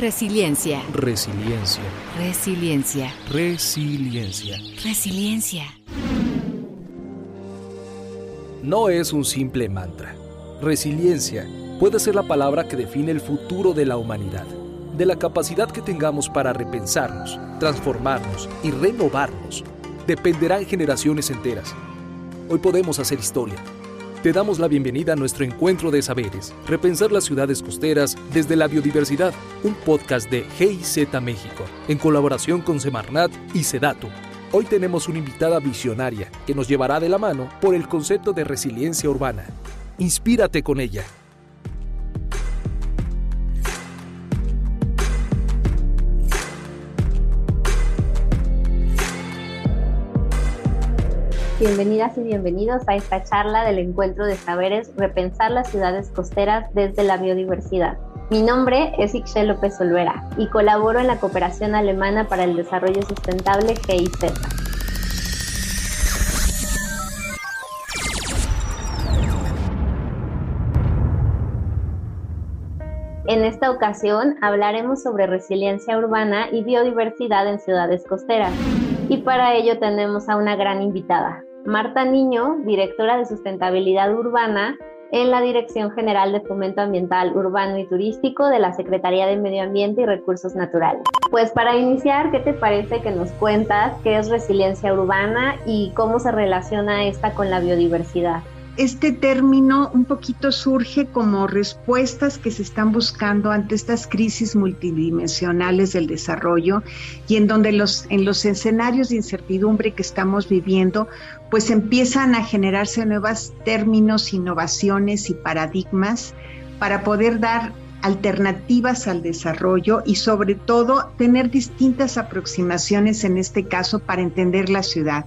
Resiliencia. Resiliencia. Resiliencia. Resiliencia. Resiliencia. No es un simple mantra. Resiliencia puede ser la palabra que define el futuro de la humanidad, de la capacidad que tengamos para repensarnos, transformarnos y renovarnos. Dependerán generaciones enteras. Hoy podemos hacer historia te damos la bienvenida a nuestro encuentro de saberes, Repensar las ciudades costeras desde la biodiversidad, un podcast de GIZ México, en colaboración con Semarnat y Sedatu. Hoy tenemos una invitada visionaria que nos llevará de la mano por el concepto de resiliencia urbana. Inspírate con ella. Bienvenidas y bienvenidos a esta charla del encuentro de saberes Repensar las ciudades costeras desde la biodiversidad. Mi nombre es Ixchel López Olvera y colaboro en la Cooperación Alemana para el Desarrollo Sustentable GIZ. En esta ocasión hablaremos sobre resiliencia urbana y biodiversidad en ciudades costeras. Y para ello tenemos a una gran invitada, Marta Niño, directora de sustentabilidad urbana en la Dirección General de Fomento Ambiental Urbano y Turístico de la Secretaría de Medio Ambiente y Recursos Naturales. Pues para iniciar, ¿qué te parece que nos cuentas qué es resiliencia urbana y cómo se relaciona esta con la biodiversidad? Este término un poquito surge como respuestas que se están buscando ante estas crisis multidimensionales del desarrollo y en donde los, en los escenarios de incertidumbre que estamos viviendo, pues empiezan a generarse nuevos términos, innovaciones y paradigmas para poder dar alternativas al desarrollo y sobre todo tener distintas aproximaciones en este caso para entender la ciudad.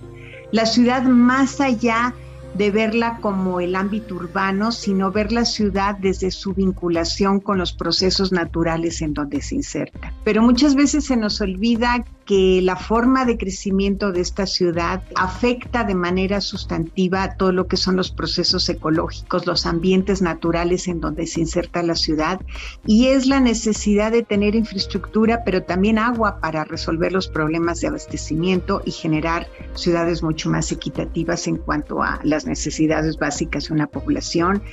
La ciudad más allá de verla como el ámbito urbano, sino ver la ciudad desde su vinculación con los procesos naturales en donde se inserta. Pero muchas veces se nos olvida que la forma de crecimiento de esta ciudad afecta de manera sustantiva todo lo que son los procesos ecológicos, los ambientes naturales en donde se inserta la ciudad y es la necesidad de tener infraestructura, pero también agua para resolver los problemas de abastecimiento y generar ciudades mucho más equitativas en cuanto a las necesidades básicas de una población.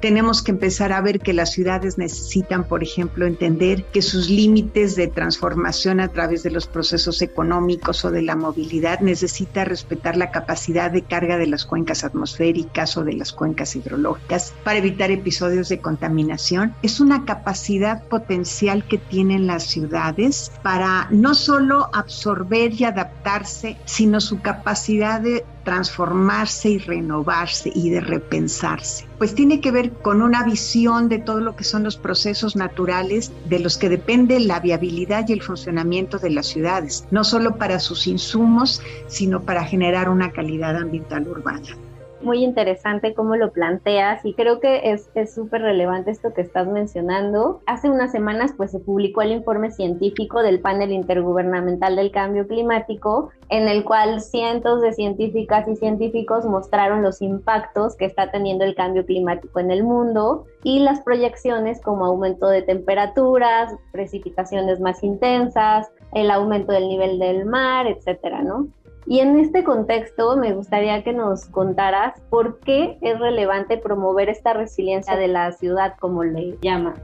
Tenemos que empezar a ver que las ciudades necesitan, por ejemplo, entender que sus límites de transformación a través de los procesos económicos o de la movilidad necesita respetar la capacidad de carga de las cuencas atmosféricas o de las cuencas hidrológicas para evitar episodios de contaminación. Es una capacidad potencial que tienen las ciudades para no solo absorber y adaptarse, sino su capacidad de transformarse y renovarse y de repensarse. Pues tiene que ver con una visión de todo lo que son los procesos naturales de los que depende la viabilidad y el funcionamiento de las ciudades, no solo para sus insumos, sino para generar una calidad ambiental urbana muy interesante cómo lo planteas y creo que es súper relevante esto que estás mencionando. Hace unas semanas pues se publicó el informe científico del panel intergubernamental del cambio climático en el cual cientos de científicas y científicos mostraron los impactos que está teniendo el cambio climático en el mundo y las proyecciones como aumento de temperaturas, precipitaciones más intensas, el aumento del nivel del mar, etcétera, ¿no? Y en este contexto me gustaría que nos contaras por qué es relevante promover esta resiliencia de la ciudad, como le llama.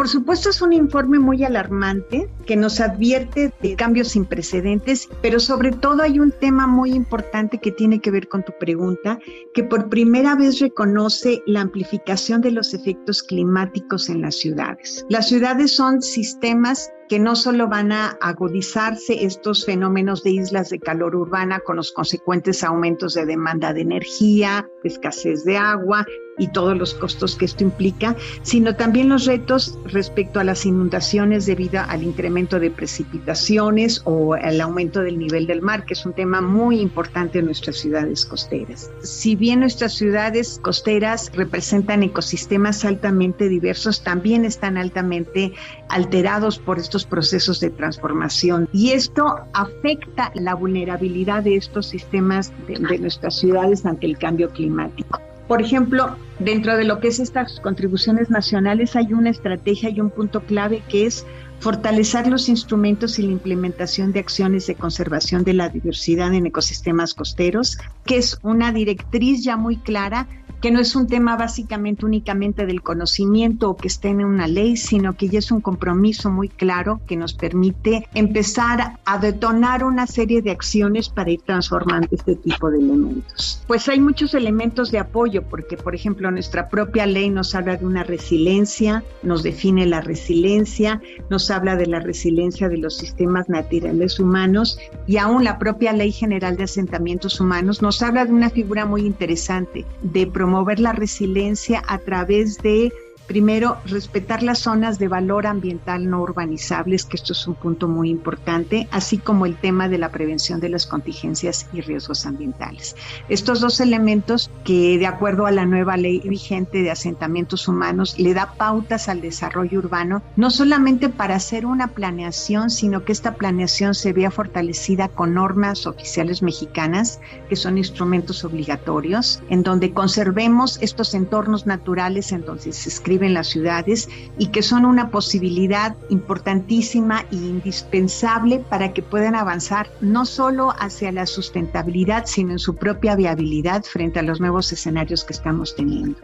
Por supuesto es un informe muy alarmante que nos advierte de cambios sin precedentes, pero sobre todo hay un tema muy importante que tiene que ver con tu pregunta, que por primera vez reconoce la amplificación de los efectos climáticos en las ciudades. Las ciudades son sistemas que no solo van a agudizarse estos fenómenos de islas de calor urbana con los consecuentes aumentos de demanda de energía, escasez de agua y todos los costos que esto implica, sino también los retos respecto a las inundaciones debido al incremento de precipitaciones o al aumento del nivel del mar, que es un tema muy importante en nuestras ciudades costeras. Si bien nuestras ciudades costeras representan ecosistemas altamente diversos, también están altamente alterados por estos procesos de transformación y esto afecta la vulnerabilidad de estos sistemas de, nuestras ciudades ante el cambio climático. Por ejemplo, dentro de lo que es estas contribuciones nacionales hay una estrategia y un punto clave que es fortalecer los instrumentos y la implementación de acciones de conservación de la diversidad en ecosistemas costeros, que es una directriz ya muy clara que no es un tema básicamente únicamente del conocimiento o que esté en una ley, sino que ya es un compromiso muy claro que nos permite empezar a detonar una serie de acciones para ir transformando este tipo de elementos. Pues hay muchos elementos de apoyo, porque por ejemplo nuestra propia ley nos habla de una resiliencia, nos define la resiliencia, nos habla de la resiliencia de los sistemas naturales humanos y aún la propia ley general de asentamientos humanos nos habla de una figura muy interesante de promover promover la resiliencia a través de Primero, respetar las zonas de valor ambiental no urbanizables, que esto es un punto muy importante, así como el tema de la prevención de las contingencias y riesgos ambientales. Estos dos elementos que, de acuerdo a la nueva ley vigente de asentamientos humanos, le da pautas al desarrollo urbano, no solamente para hacer una planeación, sino que esta planeación se vea fortalecida con normas oficiales mexicanas, que son instrumentos obligatorios, en donde conservemos estos entornos naturales en donde se escribe en las ciudades y que son una posibilidad importantísima e indispensable para que puedan avanzar no solo hacia la sustentabilidad, sino en su propia viabilidad frente a los nuevos escenarios que estamos teniendo.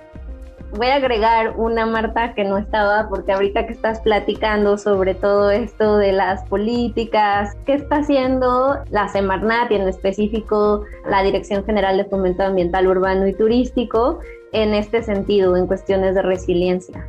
Voy a agregar una, Marta, que no estaba, porque ahorita que estás platicando sobre todo esto de las políticas, ¿qué está haciendo la Semarnat y en específico la Dirección General de Fomento Ambiental Urbano y Turístico en este sentido, en cuestiones de resiliencia.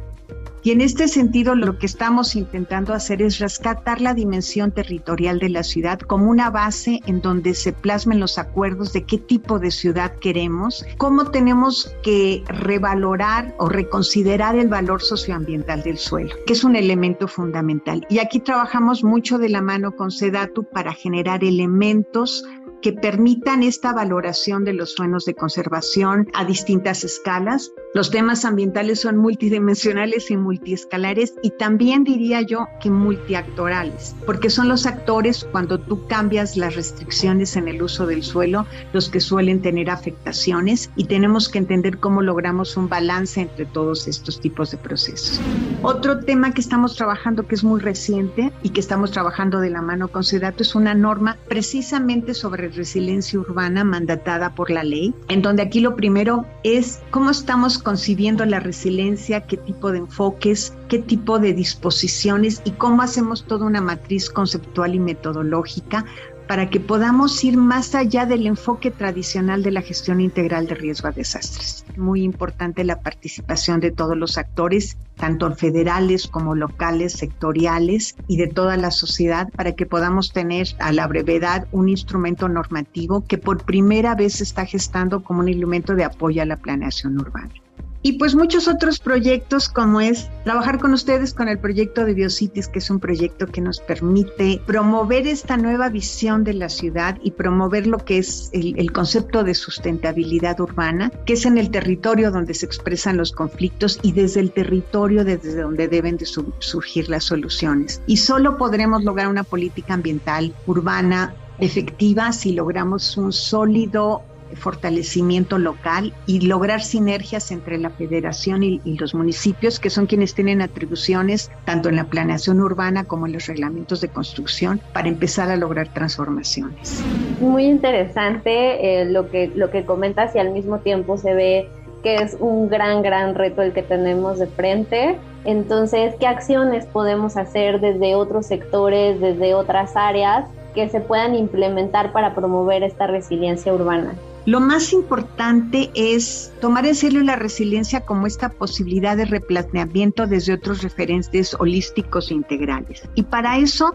Y en este sentido lo que estamos intentando hacer es rescatar la dimensión territorial de la ciudad como una base en donde se plasmen los acuerdos de qué tipo de ciudad queremos, cómo tenemos que revalorar o reconsiderar el valor socioambiental del suelo, que es un elemento fundamental. Y aquí trabajamos mucho de la mano con SEDATU para generar elementos que permitan esta valoración de los suelos de conservación a distintas escalas. Los temas ambientales son multidimensionales y multiescalares y también diría yo que multiactorales, porque son los actores cuando tú cambias las restricciones en el uso del suelo los que suelen tener afectaciones y tenemos que entender cómo logramos un balance entre todos estos tipos de procesos. Otro tema que estamos trabajando que es muy reciente y que estamos trabajando de la mano con SEDATO es una norma precisamente sobre resiliencia urbana mandatada por la ley, en donde aquí lo primero es cómo estamos concibiendo la resiliencia, qué tipo de enfoques, qué tipo de disposiciones y cómo hacemos toda una matriz conceptual y metodológica para que podamos ir más allá del enfoque tradicional de la gestión integral de riesgo a desastres. Muy importante la participación de todos los actores, tanto federales como locales, sectoriales y de toda la sociedad para que podamos tener a la brevedad un instrumento normativo que por primera vez se está gestando como un elemento de apoyo a la planeación urbana y pues muchos otros proyectos como es trabajar con ustedes con el proyecto de Biocities, que es un proyecto que nos permite promover esta nueva visión de la ciudad y promover lo que es el, concepto de sustentabilidad urbana, que es en el territorio donde se expresan los conflictos y desde el territorio desde donde deben de surgir las soluciones. Y solo podremos lograr una política ambiental urbana efectiva si logramos un sólido fortalecimiento local y lograr sinergias entre la federación y, los municipios, que son quienes tienen atribuciones tanto en la planeación urbana como en los reglamentos de construcción, para empezar a lograr transformaciones. Muy interesante eh, lo, que, lo que comentas y al mismo tiempo se ve que es un gran, gran reto el que tenemos de frente. Entonces, ¿qué acciones podemos hacer desde otros sectores, desde otras áreas que se puedan implementar para promover esta resiliencia urbana? Lo más importante es tomar en serio la resiliencia como esta posibilidad de replanteamiento desde otros referentes holísticos e integrales. Y para eso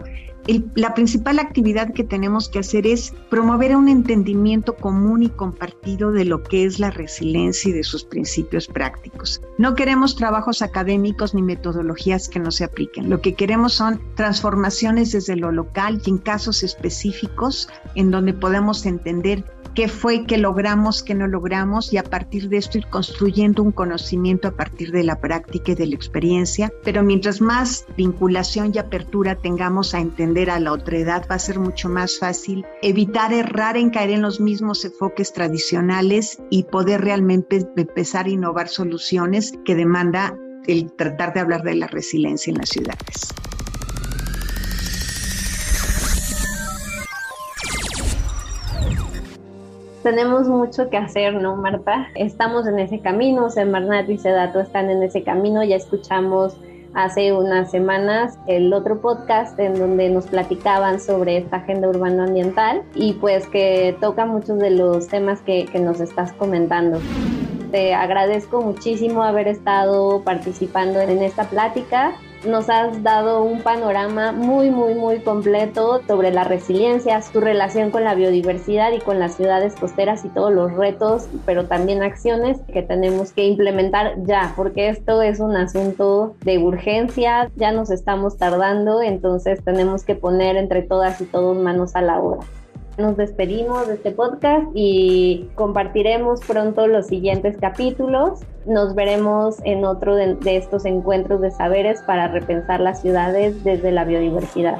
la principal actividad que tenemos que hacer es promover un entendimiento común y compartido de lo que es la resiliencia y de sus principios prácticos. No queremos trabajos académicos ni metodologías que no se apliquen. Lo que queremos son transformaciones desde lo local y en casos específicos en donde podemos entender qué fue que logramos, qué no logramos y a partir de esto ir construyendo un conocimiento a partir de la práctica y de la experiencia. Pero mientras más vinculación y apertura tengamos a entender a la otredad, va a ser mucho más fácil evitar errar en caer en los mismos enfoques tradicionales y poder realmente empezar a innovar soluciones que demanda el tratar de hablar de la resiliencia en las ciudades. Tenemos mucho que hacer, ¿no, Marta? Estamos en ese camino, Semarnat y Sedato están en ese camino, ya escuchamos hace unas semanas el otro podcast en donde nos platicaban sobre esta agenda urbano-ambiental y pues que toca muchos de los temas que, que nos estás comentando. Te agradezco muchísimo haber estado participando en esta plática nos has dado un panorama muy, muy, muy completo sobre la resiliencia, tu relación con la biodiversidad y con las ciudades costeras y todos los retos, pero también acciones que tenemos que implementar ya, porque esto es un asunto de urgencia, ya nos estamos tardando, entonces tenemos que poner entre todas y todos manos a la obra. Nos despedimos de este podcast y compartiremos pronto los siguientes capítulos. Nos veremos en otro de, estos encuentros de saberes para repensar las ciudades desde la biodiversidad.